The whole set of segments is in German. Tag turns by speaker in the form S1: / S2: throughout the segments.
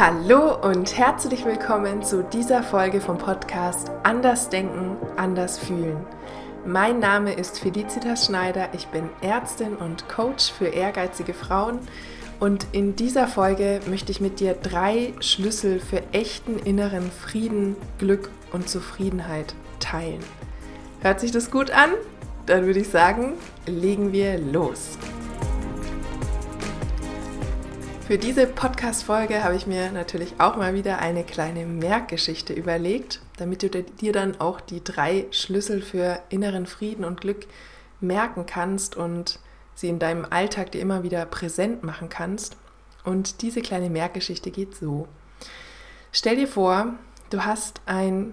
S1: Hallo und herzlich willkommen zu dieser Folge vom Podcast Anders Denken, Anders Fühlen. Mein Name ist Felicitas Schneider, ich bin Ärztin und Coach für ehrgeizige Frauen und in dieser Folge möchte ich mit dir drei Schlüssel für echten inneren Frieden, Glück und Zufriedenheit teilen. Hört sich das gut an? Dann würde ich sagen, legen wir los. Für diese Podcast-Folge habe ich mir natürlich auch mal wieder eine kleine Merkgeschichte überlegt, damit du dir dann auch die drei Schlüssel für inneren Frieden und Glück merken kannst und sie in deinem Alltag dir immer wieder präsent machen kannst. Und diese kleine Merkgeschichte geht so. Stell dir vor, du hast ein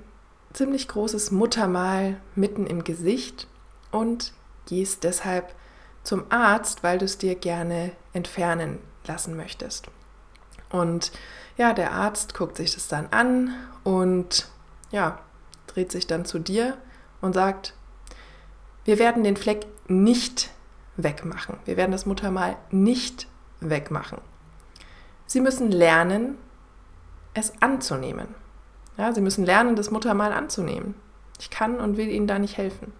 S1: ziemlich großes Muttermal mitten im Gesicht und gehst deshalb zum Arzt, weil du es dir gerne entfernen lassen möchtest. Und ja, der Arzt guckt sich das dann an und ja, dreht sich dann zu dir und sagt, wir werden den Fleck nicht wegmachen. Wir werden das Muttermal nicht wegmachen. Sie müssen lernen, es anzunehmen. Ja, sie müssen lernen, das Muttermal anzunehmen. Ich kann und will ihnen da nicht helfen.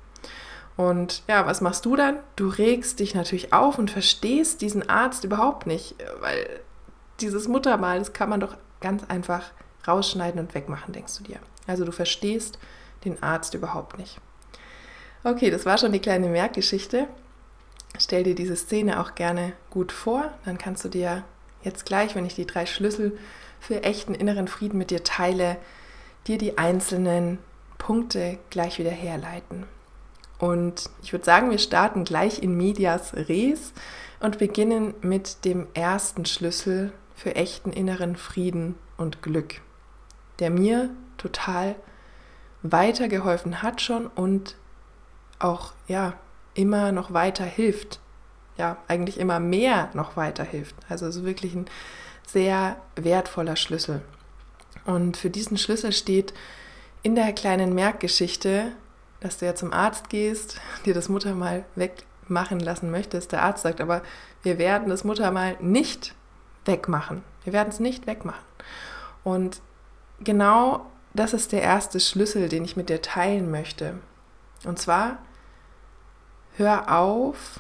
S1: Und ja, was machst du dann? Du regst dich natürlich auf und verstehst diesen Arzt überhaupt nicht, weil dieses Muttermal, das kann man doch ganz einfach rausschneiden und wegmachen, denkst du dir. Also du verstehst den Arzt überhaupt nicht. Okay, das war schon die kleine Merkgeschichte. Stell dir diese Szene auch gerne gut vor, dann kannst du dir jetzt gleich, wenn ich die drei Schlüssel für echten inneren Frieden mit dir teile, dir die einzelnen Punkte gleich wieder herleiten. Und ich würde sagen, wir starten gleich in Medias Res und beginnen mit dem ersten Schlüssel für echten inneren Frieden und Glück, der mir total weitergeholfen hat schon und auch ja immer noch weiter hilft. Ja, eigentlich immer mehr noch weiter hilft. Also es wirklich ein sehr wertvoller Schlüssel. Und für diesen Schlüssel steht in der kleinen Merkgeschichte dass du ja zum Arzt gehst, dir das Muttermal wegmachen lassen möchtest. Der Arzt sagt aber, wir werden das Muttermal nicht wegmachen. Wir werden es nicht wegmachen. Und genau das ist der erste Schlüssel, den ich mit dir teilen möchte. Und zwar, hör auf,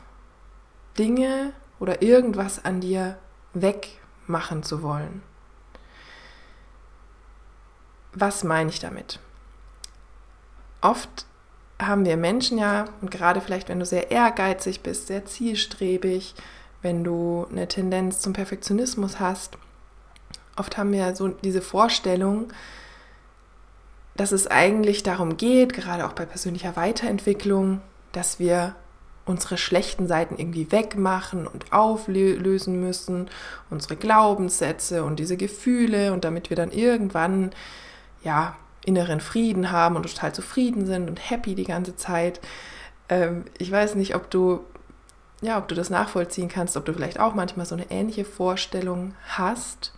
S1: Dinge oder irgendwas an dir wegmachen zu wollen. Was meine ich damit? Oft haben wir Menschen ja, und gerade vielleicht, wenn du sehr ehrgeizig bist, sehr zielstrebig, wenn du eine Tendenz zum Perfektionismus hast, oft haben wir so diese Vorstellung, dass es eigentlich darum geht, gerade auch bei persönlicher Weiterentwicklung, dass wir unsere schlechten Seiten irgendwie wegmachen und auflösen müssen, unsere Glaubenssätze und diese Gefühle und damit wir dann irgendwann ja inneren Frieden haben und total zufrieden sind und happy die ganze Zeit. Ähm, ich weiß nicht, ob du, ja, ob du das nachvollziehen kannst, ob du vielleicht auch manchmal so eine ähnliche Vorstellung hast.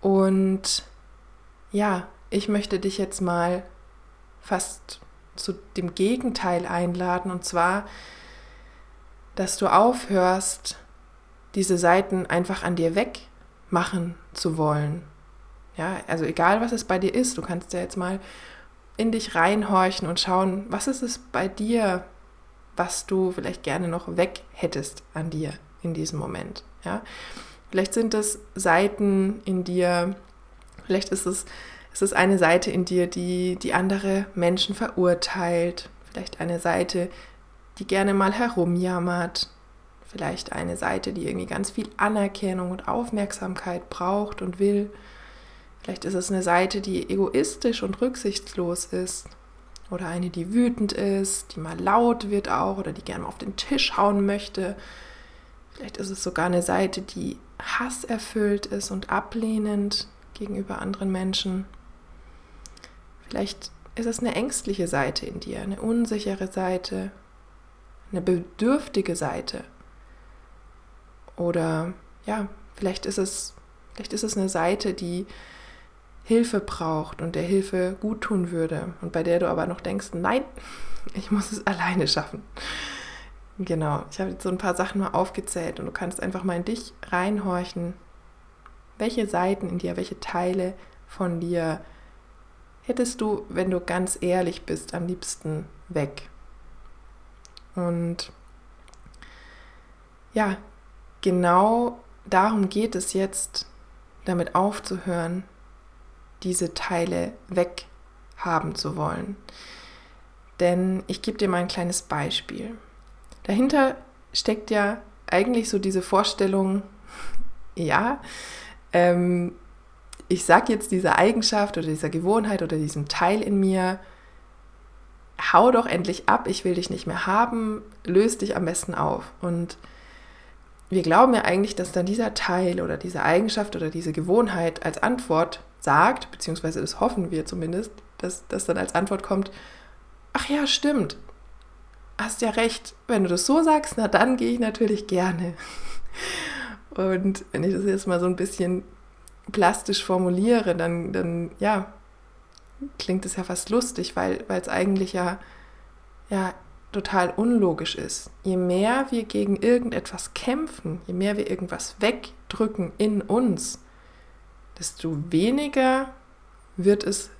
S1: Und ja, ich möchte dich jetzt mal fast zu dem Gegenteil einladen, und zwar, dass du aufhörst, diese Seiten einfach an dir wegmachen zu wollen ja, also egal was es bei dir ist, du kannst ja jetzt mal in dich reinhorchen und schauen, was ist es bei dir, was du vielleicht gerne noch weg hättest an dir in diesem Moment. Ja? Vielleicht sind es Seiten in dir, vielleicht ist es, ist es eine Seite in dir, die, die andere Menschen verurteilt, vielleicht eine Seite, die gerne mal herumjammert, vielleicht eine Seite, die irgendwie ganz viel Anerkennung und Aufmerksamkeit braucht und will. Vielleicht ist es eine Seite, die egoistisch und rücksichtslos ist. Oder eine, die wütend ist, die mal laut wird auch oder die gerne auf den Tisch hauen möchte. Vielleicht ist es sogar eine Seite, die hasserfüllt ist und ablehnend gegenüber anderen Menschen. Vielleicht ist es eine ängstliche Seite in dir, eine unsichere Seite, eine bedürftige Seite. Oder ja, vielleicht ist es, vielleicht ist es eine Seite, die Hilfe braucht und der Hilfe gut tun würde und bei der du aber noch denkst, nein, ich muss es alleine schaffen. Genau, ich habe jetzt so ein paar Sachen mal aufgezählt und du kannst einfach mal in dich reinhorchen. Welche Seiten in dir, welche Teile von dir hättest du, wenn du ganz ehrlich bist, am liebsten weg? Und ja, genau darum geht es jetzt, damit aufzuhören, diese Teile weghaben zu wollen. Denn ich gebe dir mal ein kleines Beispiel. Dahinter steckt ja eigentlich so diese Vorstellung, ja, ähm, ich sage jetzt dieser Eigenschaft oder dieser Gewohnheit oder diesem Teil in mir, hau doch endlich ab, ich will dich nicht mehr haben, löst dich am besten auf. Und wir glauben ja eigentlich, dass dann dieser Teil oder diese Eigenschaft oder diese Gewohnheit als Antwort sagt, beziehungsweise das hoffen wir zumindest, dass das dann als Antwort kommt, ach ja, stimmt, hast ja recht, wenn du das so sagst, na dann gehe ich natürlich gerne. Und wenn ich das jetzt mal so ein bisschen plastisch formuliere, dann, dann ja, klingt es ja fast lustig, weil es eigentlich ja, ja total unlogisch ist. Je mehr wir gegen irgendetwas kämpfen, je mehr wir irgendwas wegdrücken in uns, desto weniger wird es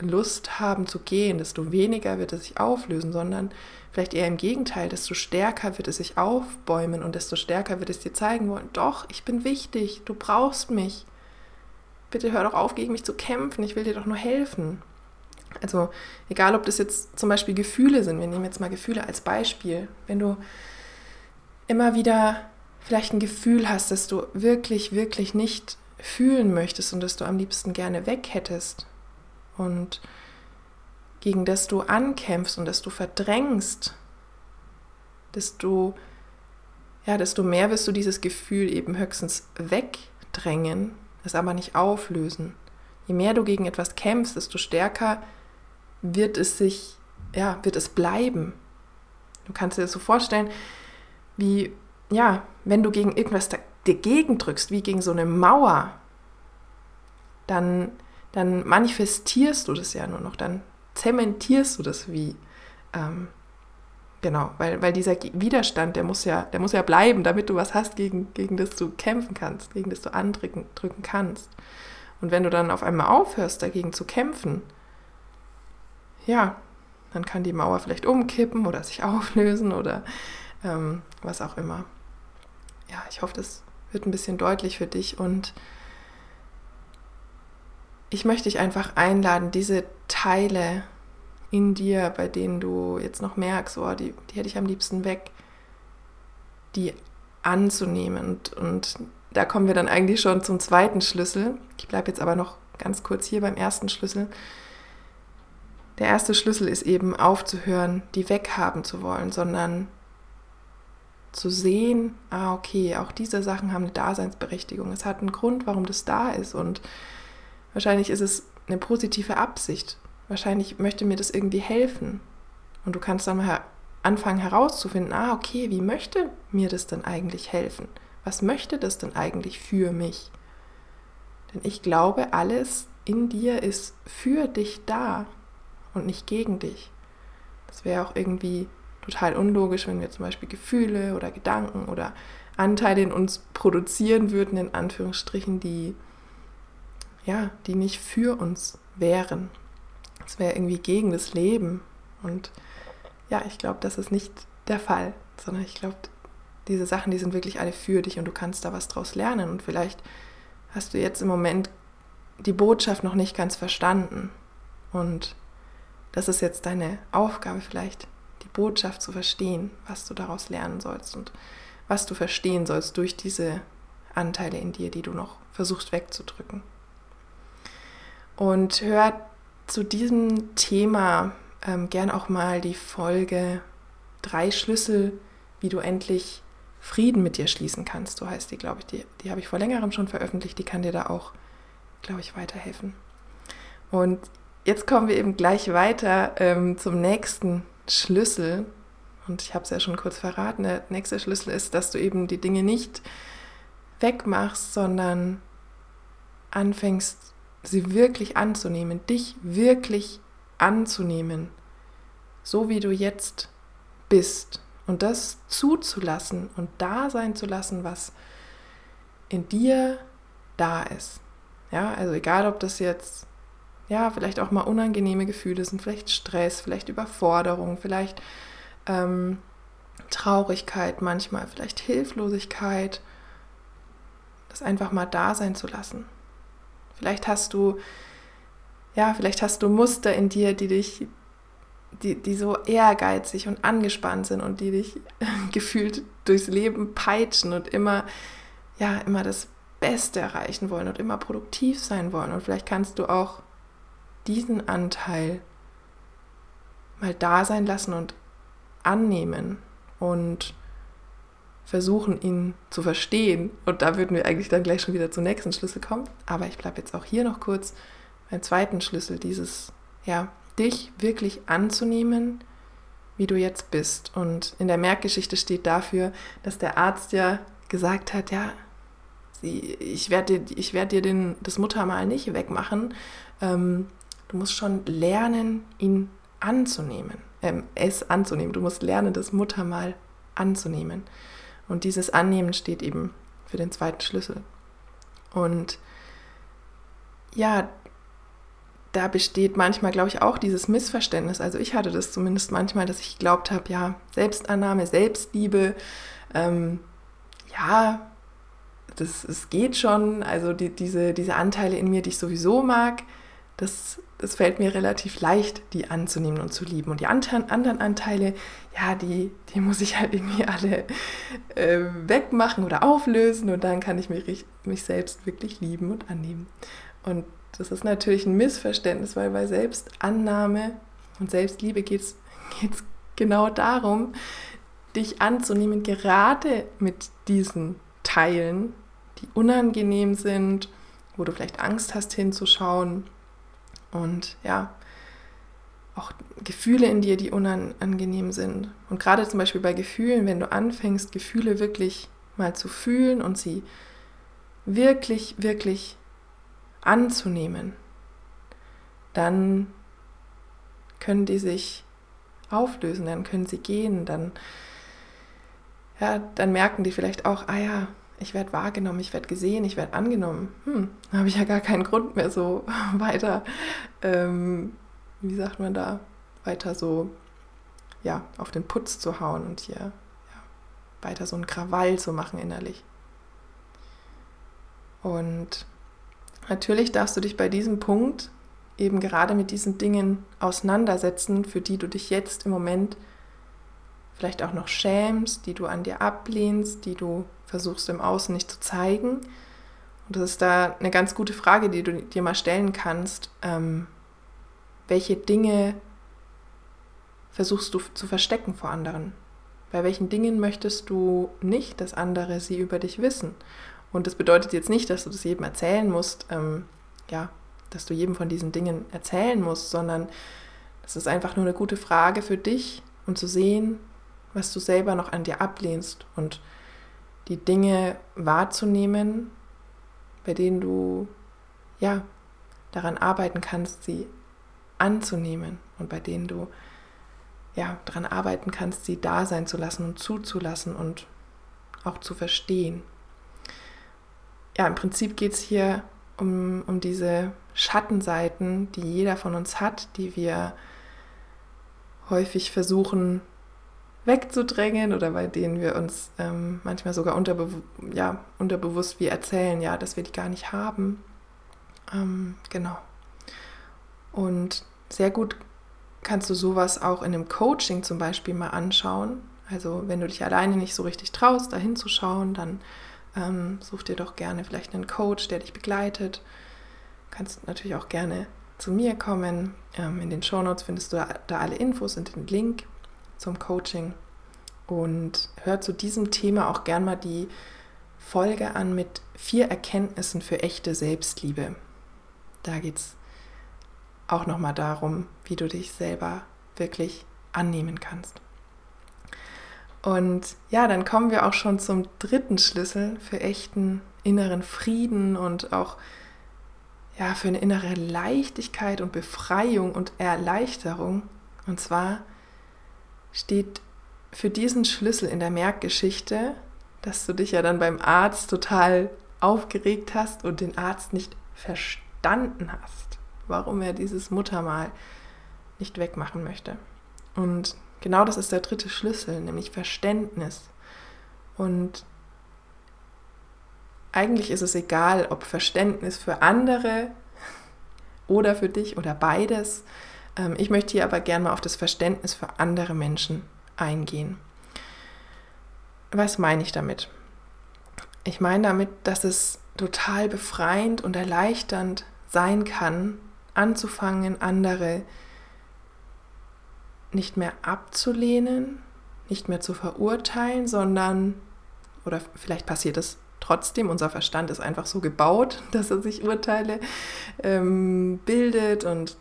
S1: Lust haben zu gehen, desto weniger wird es sich auflösen, sondern vielleicht eher im Gegenteil, desto stärker wird es sich aufbäumen und desto stärker wird es dir zeigen wollen, doch, ich bin wichtig, du brauchst mich. Bitte hör doch auf, gegen mich zu kämpfen, ich will dir doch nur helfen. Also egal, ob das jetzt zum Beispiel Gefühle sind, wir nehmen jetzt mal Gefühle als Beispiel. Wenn du immer wieder vielleicht ein Gefühl hast, dass du wirklich, wirklich nicht fühlen möchtest und dass du am liebsten gerne weg hättest und gegen das du ankämpfst und das du verdrängst, desto, ja, desto mehr wirst du dieses Gefühl eben höchstens wegdrängen, es aber nicht auflösen. Je mehr du gegen etwas kämpfst, desto stärker wird es sich, ja, wird es bleiben. Du kannst dir das so vorstellen, wie, ja, wenn du gegen irgendwas dagegen drückst, wie gegen so eine Mauer, dann, dann manifestierst du das ja nur noch, dann zementierst du das wie. Ähm, genau, weil, weil dieser Widerstand, der muss ja, der muss ja bleiben, damit du was hast, gegen, gegen das du kämpfen kannst, gegen das du andrücken drücken kannst. Und wenn du dann auf einmal aufhörst, dagegen zu kämpfen, ja, dann kann die Mauer vielleicht umkippen oder sich auflösen oder ähm, was auch immer. Ja, ich hoffe, das wird ein bisschen deutlich für dich und ich möchte dich einfach einladen, diese Teile in dir, bei denen du jetzt noch merkst, oh, die, die hätte ich am liebsten weg, die anzunehmen. Und, und da kommen wir dann eigentlich schon zum zweiten Schlüssel. Ich bleibe jetzt aber noch ganz kurz hier beim ersten Schlüssel. Der erste Schlüssel ist eben aufzuhören, die weghaben zu wollen, sondern zu sehen, ah okay, auch diese Sachen haben eine Daseinsberechtigung. Es hat einen Grund, warum das da ist und wahrscheinlich ist es eine positive Absicht. Wahrscheinlich möchte mir das irgendwie helfen. Und du kannst dann mal anfangen herauszufinden, ah okay, wie möchte mir das denn eigentlich helfen? Was möchte das denn eigentlich für mich? Denn ich glaube, alles in dir ist für dich da und nicht gegen dich. Das wäre auch irgendwie total unlogisch, wenn wir zum Beispiel Gefühle oder Gedanken oder Anteile in uns produzieren würden, in Anführungsstrichen, die ja, die nicht für uns wären. Das wäre irgendwie gegen das Leben. Und ja, ich glaube, das ist nicht der Fall, sondern ich glaube, diese Sachen, die sind wirklich alle für dich und du kannst da was draus lernen. Und vielleicht hast du jetzt im Moment die Botschaft noch nicht ganz verstanden. Und das ist jetzt deine Aufgabe vielleicht, Botschaft zu verstehen, was du daraus lernen sollst und was du verstehen sollst durch diese Anteile in dir, die du noch versuchst wegzudrücken. Und hör zu diesem Thema ähm, gern auch mal die Folge Drei Schlüssel, wie du endlich Frieden mit dir schließen kannst. So heißt die, glaube ich. Die, die habe ich vor längerem schon veröffentlicht. Die kann dir da auch, glaube ich, weiterhelfen. Und jetzt kommen wir eben gleich weiter ähm, zum nächsten Schlüssel. Und ich habe es ja schon kurz verraten. Der nächste Schlüssel ist, dass du eben die Dinge nicht wegmachst, sondern anfängst, sie wirklich anzunehmen, dich wirklich anzunehmen, so wie du jetzt bist. Und das zuzulassen und da sein zu lassen, was in dir da ist. Ja, also egal, ob das jetzt ja, vielleicht auch mal unangenehme Gefühle sind, vielleicht Stress, vielleicht Überforderung, vielleicht ähm, Traurigkeit manchmal, vielleicht Hilflosigkeit, das einfach mal da sein zu lassen. Vielleicht hast du, ja, vielleicht hast du Muster in dir, die dich, die, die so ehrgeizig und angespannt sind und die dich gefühlt durchs Leben peitschen und immer, ja, immer das Beste erreichen wollen und immer produktiv sein wollen. Und vielleicht kannst du auch diesen Anteil mal da sein lassen und annehmen und versuchen, ihn zu verstehen. Und da würden wir eigentlich dann gleich schon wieder zum nächsten Schlüssel kommen. Aber ich bleibe jetzt auch hier noch kurz beim zweiten Schlüssel, dieses, ja, dich wirklich anzunehmen, wie du jetzt bist. Und in der Merkgeschichte steht dafür, dass der Arzt ja gesagt hat, ja, ich werde ich werd dir den, das Muttermal nicht wegmachen. Ähm, Du musst schon lernen, ihn anzunehmen, ähm, es anzunehmen. Du musst lernen, das Muttermal anzunehmen. Und dieses Annehmen steht eben für den zweiten Schlüssel. Und ja, da besteht manchmal, glaube ich, auch dieses Missverständnis. Also ich hatte das zumindest manchmal, dass ich geglaubt habe, ja, Selbstannahme, Selbstliebe, ähm, ja, das, es geht schon. Also die, diese, diese Anteile in mir, die ich sowieso mag, das es fällt mir relativ leicht, die anzunehmen und zu lieben. Und die anderen Anteile, ja, die, die muss ich halt irgendwie alle äh, wegmachen oder auflösen und dann kann ich mich, mich selbst wirklich lieben und annehmen. Und das ist natürlich ein Missverständnis, weil bei Selbstannahme und Selbstliebe geht es genau darum, dich anzunehmen, gerade mit diesen Teilen, die unangenehm sind, wo du vielleicht Angst hast hinzuschauen und ja, auch Gefühle in dir, die unangenehm sind. Und gerade zum Beispiel bei Gefühlen, wenn du anfängst, Gefühle wirklich mal zu fühlen und sie wirklich, wirklich anzunehmen, dann können die sich auflösen, dann können sie gehen, dann, ja, dann merken die vielleicht auch, ah ja, ich werde wahrgenommen, ich werde gesehen, ich werde angenommen. Hm, da habe ich ja gar keinen Grund mehr so weiter, ähm, wie sagt man da, weiter so, ja, auf den Putz zu hauen und hier ja, weiter so einen Krawall zu machen innerlich. Und natürlich darfst du dich bei diesem Punkt eben gerade mit diesen Dingen auseinandersetzen, für die du dich jetzt im Moment vielleicht auch noch schämst, die du an dir ablehnst, die du versuchst im Außen nicht zu zeigen. Und das ist da eine ganz gute Frage, die du dir mal stellen kannst. Ähm, welche Dinge versuchst du zu verstecken vor anderen? Bei welchen Dingen möchtest du nicht, dass andere sie über dich wissen? Und das bedeutet jetzt nicht, dass du das jedem erzählen musst, ähm, ja, dass du jedem von diesen Dingen erzählen musst, sondern das ist einfach nur eine gute Frage für dich, um zu sehen, was du selber noch an dir ablehnst und die Dinge wahrzunehmen, bei denen du ja daran arbeiten kannst, sie anzunehmen und bei denen du ja daran arbeiten kannst, sie da sein zu lassen und zuzulassen und auch zu verstehen. Ja, im Prinzip geht es hier um, um diese Schattenseiten, die jeder von uns hat, die wir häufig versuchen wegzudrängen oder bei denen wir uns ähm, manchmal sogar unterbe ja, unterbewusst wie erzählen, ja, dass wir die gar nicht haben. Ähm, genau. Und sehr gut kannst du sowas auch in einem Coaching zum Beispiel mal anschauen. Also wenn du dich alleine nicht so richtig traust, da hinzuschauen, dann ähm, such dir doch gerne vielleicht einen Coach, der dich begleitet. Kannst natürlich auch gerne zu mir kommen. Ähm, in den Shownotes findest du da, da alle Infos und den Link zum Coaching. Und hör zu diesem Thema auch gern mal die Folge an mit vier Erkenntnissen für echte Selbstliebe. Da geht es auch nochmal darum, wie du dich selber wirklich annehmen kannst. Und ja, dann kommen wir auch schon zum dritten Schlüssel für echten inneren Frieden und auch ja, für eine innere Leichtigkeit und Befreiung und Erleichterung. Und zwar steht für diesen Schlüssel in der Merkgeschichte, dass du dich ja dann beim Arzt total aufgeregt hast und den Arzt nicht verstanden hast, warum er dieses Muttermal nicht wegmachen möchte. Und genau das ist der dritte Schlüssel, nämlich Verständnis. Und eigentlich ist es egal, ob Verständnis für andere oder für dich oder beides. Ähm, ich möchte hier aber gerne mal auf das Verständnis für andere Menschen eingehen. Was meine ich damit? Ich meine damit, dass es total befreiend und erleichternd sein kann, anzufangen, andere nicht mehr abzulehnen, nicht mehr zu verurteilen, sondern, oder vielleicht passiert es trotzdem, unser Verstand ist einfach so gebaut, dass er sich Urteile ähm, bildet und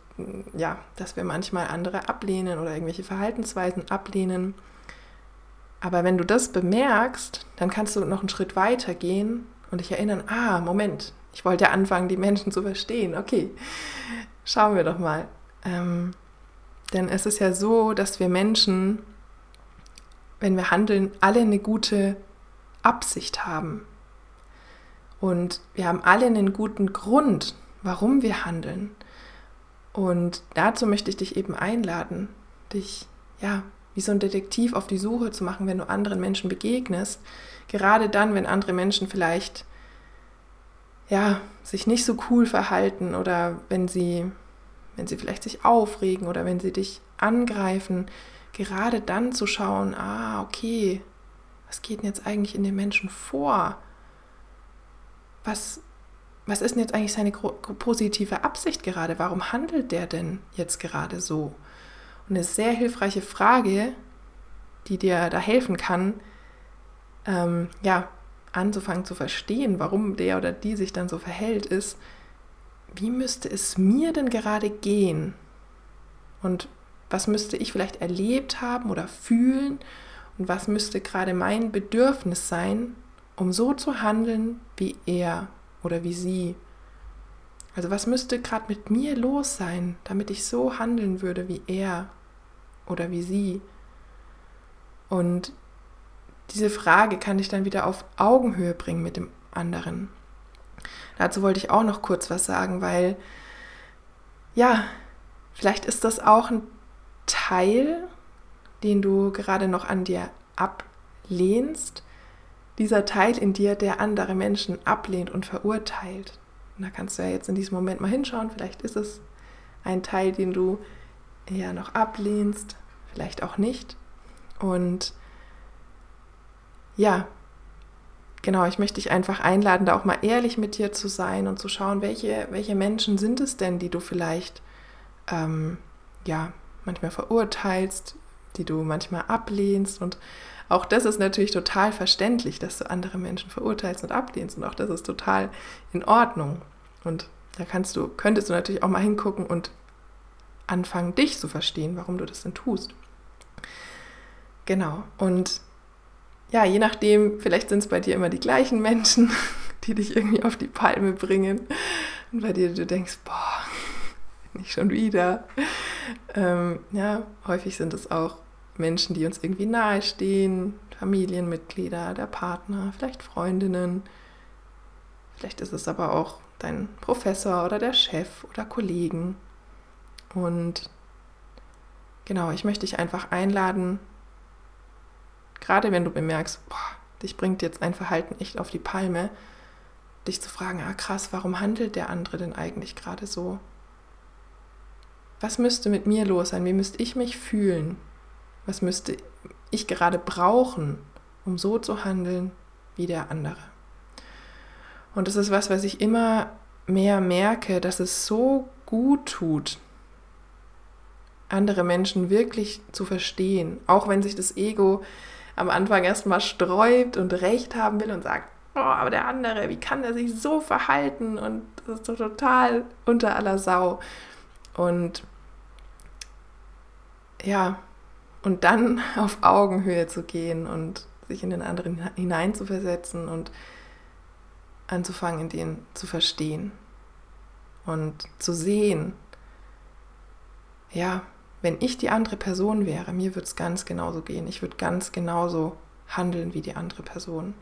S1: ja, dass wir manchmal andere ablehnen oder irgendwelche Verhaltensweisen ablehnen. Aber wenn du das bemerkst, dann kannst du noch einen Schritt weiter gehen und dich erinnern, ah, Moment, ich wollte ja anfangen, die Menschen zu verstehen. Okay, schauen wir doch mal. Ähm, denn es ist ja so, dass wir Menschen, wenn wir handeln, alle eine gute Absicht haben. Und wir haben alle einen guten Grund, warum wir handeln. Und dazu möchte ich dich eben einladen, dich ja wie so ein Detektiv auf die Suche zu machen, wenn du anderen Menschen begegnest. Gerade dann, wenn andere Menschen vielleicht ja sich nicht so cool verhalten oder wenn sie wenn sie vielleicht sich aufregen oder wenn sie dich angreifen, gerade dann zu schauen, ah, okay, was geht denn jetzt eigentlich in den Menschen vor? Was, was ist denn jetzt eigentlich seine positive Absicht gerade? Warum handelt der denn jetzt gerade so? Und eine sehr hilfreiche Frage, die dir da helfen kann, ähm, ja, anzufangen zu verstehen, warum der oder die sich dann so verhält, ist, wie müsste es mir denn gerade gehen? Und was müsste ich vielleicht erlebt haben oder fühlen? Und was müsste gerade mein Bedürfnis sein, um so zu handeln wie er oder wie sie? Also was müsste gerade mit mir los sein, damit ich so handeln würde wie er oder wie sie? Und diese Frage kann ich dann wieder auf Augenhöhe bringen mit dem anderen. Dazu wollte ich auch noch kurz was sagen, weil ja, vielleicht ist das auch ein Teil, den du gerade noch an dir ablehnst, dieser Teil in dir, der andere Menschen ablehnt und verurteilt. Und da kannst du ja jetzt in diesem Moment mal hinschauen, vielleicht ist es ein Teil, den du ja noch ablehnst, vielleicht auch nicht. Und ja, genau, ich möchte dich einfach einladen, da auch mal ehrlich mit dir zu sein und zu schauen, welche, welche Menschen sind es denn, die du vielleicht ähm, ja manchmal verurteilst, die du manchmal ablehnst und auch das ist natürlich total verständlich, dass du andere Menschen verurteilst und ablehnst und auch das ist total in Ordnung. Und da kannst du, könntest du natürlich auch mal hingucken und anfangen, dich zu verstehen, warum du das denn tust. Genau. Und ja, je nachdem, vielleicht sind es bei dir immer die gleichen Menschen, die dich irgendwie auf die Palme bringen. Und bei dir du denkst, boah, nicht schon wieder. Ähm, ja, häufig sind es auch Menschen, die uns irgendwie nahestehen, Familienmitglieder, der Partner, vielleicht Freundinnen. Vielleicht ist es aber auch dein Professor oder der Chef oder Kollegen. Und genau, ich möchte dich einfach einladen, gerade wenn du bemerkst, boah, dich bringt jetzt ein Verhalten echt auf die Palme, dich zu fragen, ah krass, warum handelt der andere denn eigentlich gerade so? Was müsste mit mir los sein? Wie müsste ich mich fühlen? Was müsste ich gerade brauchen, um so zu handeln wie der andere? Und das ist was, was ich immer mehr merke, dass es so gut tut, andere Menschen wirklich zu verstehen, auch wenn sich das Ego am Anfang erstmal sträubt und Recht haben will und sagt, oh, aber der andere, wie kann er sich so verhalten und das ist so total unter aller Sau. Und ja, und dann auf Augenhöhe zu gehen und sich in den anderen hineinzuversetzen und anzufangen, den zu verstehen und zu sehen, ja, wenn ich die andere Person wäre, mir würde es ganz genauso gehen. Ich würde ganz genauso handeln wie die andere Person.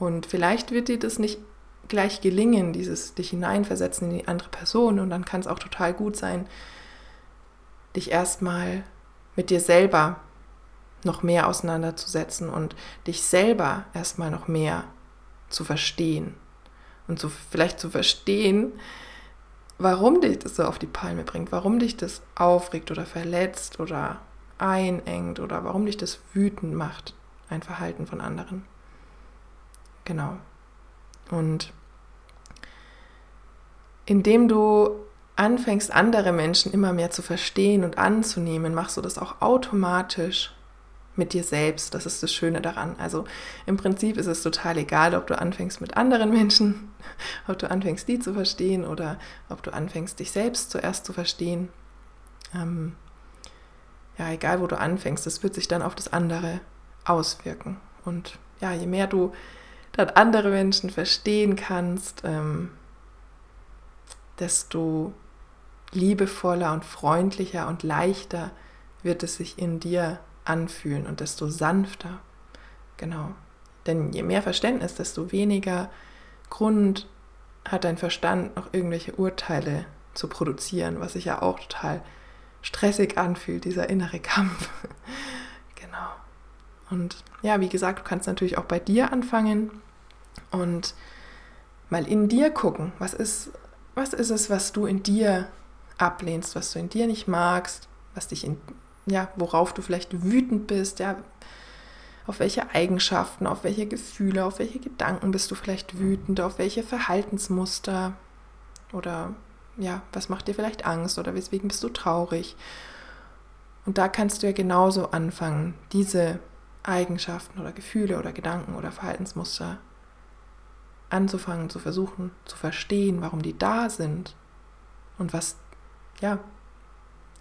S1: Und vielleicht wird dir das nicht gleich gelingen, dieses dich hineinversetzen in die andere Person. Und dann kann es auch total gut sein, dich erstmal mit dir selber noch mehr auseinanderzusetzen und dich selber erstmal noch mehr zu verstehen. Und so vielleicht zu verstehen, warum dich das so auf die Palme bringt, warum dich das aufregt oder verletzt oder einengt oder warum dich das wütend macht, ein Verhalten von anderen. Genau. Und indem du anfängst, andere Menschen immer mehr zu verstehen und anzunehmen, machst du das auch automatisch mit dir selbst. Das ist das Schöne daran. Also im Prinzip ist es total egal, ob du anfängst mit anderen Menschen, ob du anfängst, die zu verstehen oder ob du anfängst, dich selbst zuerst zu verstehen. Ähm, ja, egal wo du anfängst, das wird sich dann auf das andere auswirken. Und ja, je mehr du dann andere Menschen verstehen kannst, ähm, desto liebevoller und freundlicher und leichter wird es sich in dir anfühlen und desto sanfter. Genau. Denn je mehr Verständnis, desto weniger Grund hat dein Verstand noch irgendwelche Urteile zu produzieren, was sich ja auch total stressig anfühlt, dieser innere Kampf. genau. Und ja, wie gesagt, du kannst natürlich auch bei dir anfangen und mal in dir gucken, was ist, was ist es, was du in dir ablehnst, was du in dir nicht magst, was dich in ja, worauf du vielleicht wütend bist, ja, auf welche Eigenschaften, auf welche Gefühle, auf welche Gedanken bist du vielleicht wütend, auf welche Verhaltensmuster oder ja, was macht dir vielleicht Angst oder weswegen bist du traurig? Und da kannst du ja genauso anfangen, diese Eigenschaften oder Gefühle oder Gedanken oder Verhaltensmuster anzufangen, zu versuchen, zu verstehen, warum die da sind und was ja,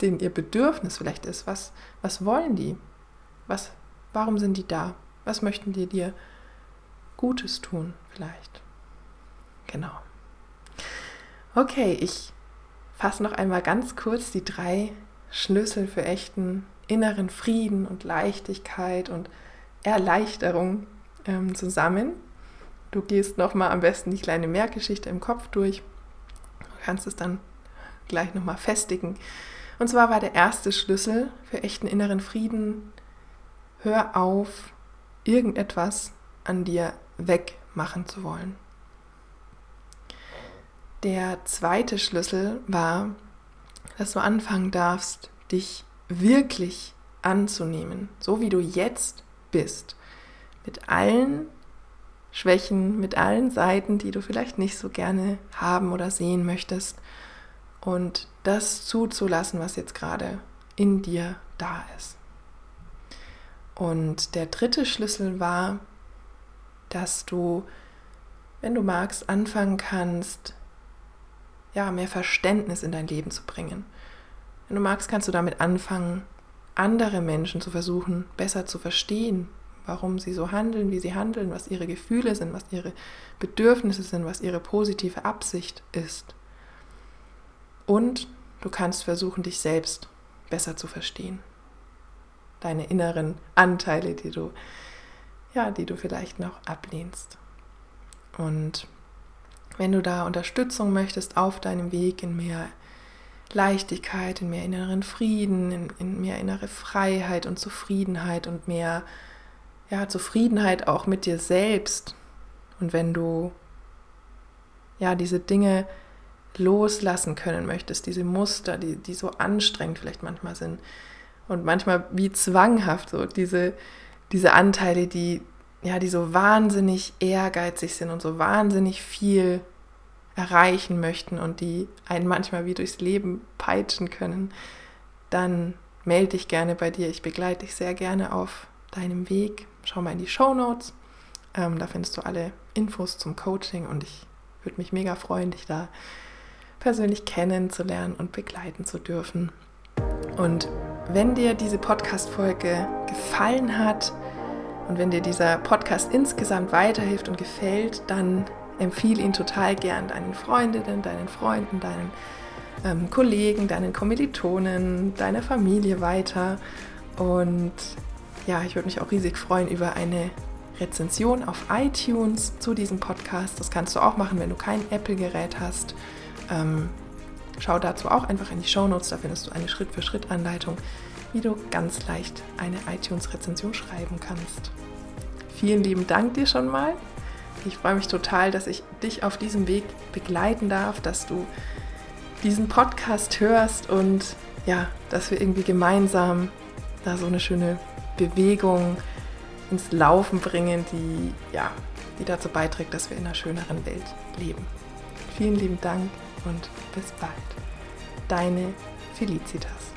S1: den ihr Bedürfnis vielleicht ist. Was, was wollen die? Was, warum sind die da? Was möchten die dir Gutes tun vielleicht? Genau. Okay, ich fasse noch einmal ganz kurz die drei Schlüssel für echten inneren Frieden und Leichtigkeit und Erleichterung ähm, zusammen. Du gehst nochmal am besten die kleine Merkgeschichte im Kopf durch. Du kannst es dann gleich nochmal festigen. Und zwar war der erste Schlüssel für echten inneren Frieden, hör auf, irgendetwas an dir wegmachen zu wollen. Der zweite Schlüssel war, dass du anfangen darfst, dich wirklich anzunehmen, so wie du jetzt bist, mit allen Schwächen, mit allen Seiten, die du vielleicht nicht so gerne haben oder sehen möchtest und das zuzulassen, was jetzt gerade in dir da ist. Und der dritte Schlüssel war, dass du, wenn du magst, anfangen kannst, ja, mehr Verständnis in dein Leben zu bringen. Wenn du magst, kannst du damit anfangen, andere Menschen zu versuchen, besser zu verstehen, warum sie so handeln, wie sie handeln, was ihre Gefühle sind, was ihre Bedürfnisse sind, was ihre positive Absicht ist. Und du kannst versuchen, dich selbst besser zu verstehen. Deine inneren Anteile, die du, ja, die du vielleicht noch ablehnst. Und wenn du da Unterstützung möchtest auf deinem Weg in mehr Leichtigkeit, in mehr inneren Frieden, in, in mehr innere Freiheit und Zufriedenheit und mehr ja, Zufriedenheit auch mit dir selbst. Und wenn du ja diese Dinge loslassen können möchtest, diese Muster, die, die so anstrengend vielleicht manchmal sind und manchmal wie zwanghaft, so diese, diese Anteile, die, ja, die so wahnsinnig ehrgeizig sind und so wahnsinnig viel erreichen möchten und die einen manchmal wie durchs Leben peitschen können, dann melde dich gerne bei dir. Ich begleite dich sehr gerne auf deinem Weg. Schau mal in die Show Notes. Ähm, da findest du alle Infos zum Coaching und ich würde mich mega freuen, dich da persönlich kennenzulernen und begleiten zu dürfen. Und wenn dir diese Podcast-Folge gefallen hat und wenn dir dieser Podcast insgesamt weiterhilft und gefällt, dann empfehle ihn total gern deinen Freundinnen, deinen Freunden, deinen ähm, Kollegen, deinen Kommilitonen, deiner Familie weiter. Und ja, ich würde mich auch riesig freuen über eine Rezension auf iTunes zu diesem Podcast. Das kannst du auch machen, wenn du kein Apple-Gerät hast. Ähm, schau dazu auch einfach in die Show Notes, da findest du eine Schritt-für-Schritt-Anleitung, wie du ganz leicht eine iTunes-Rezension schreiben kannst. Vielen lieben Dank dir schon mal. Ich freue mich total, dass ich dich auf diesem Weg begleiten darf, dass du diesen Podcast hörst und ja, dass wir irgendwie gemeinsam da so eine schöne Bewegung ins Laufen bringen, die ja, die dazu beiträgt, dass wir in einer schöneren Welt leben. Vielen lieben Dank und bis bald. Deine Felicitas.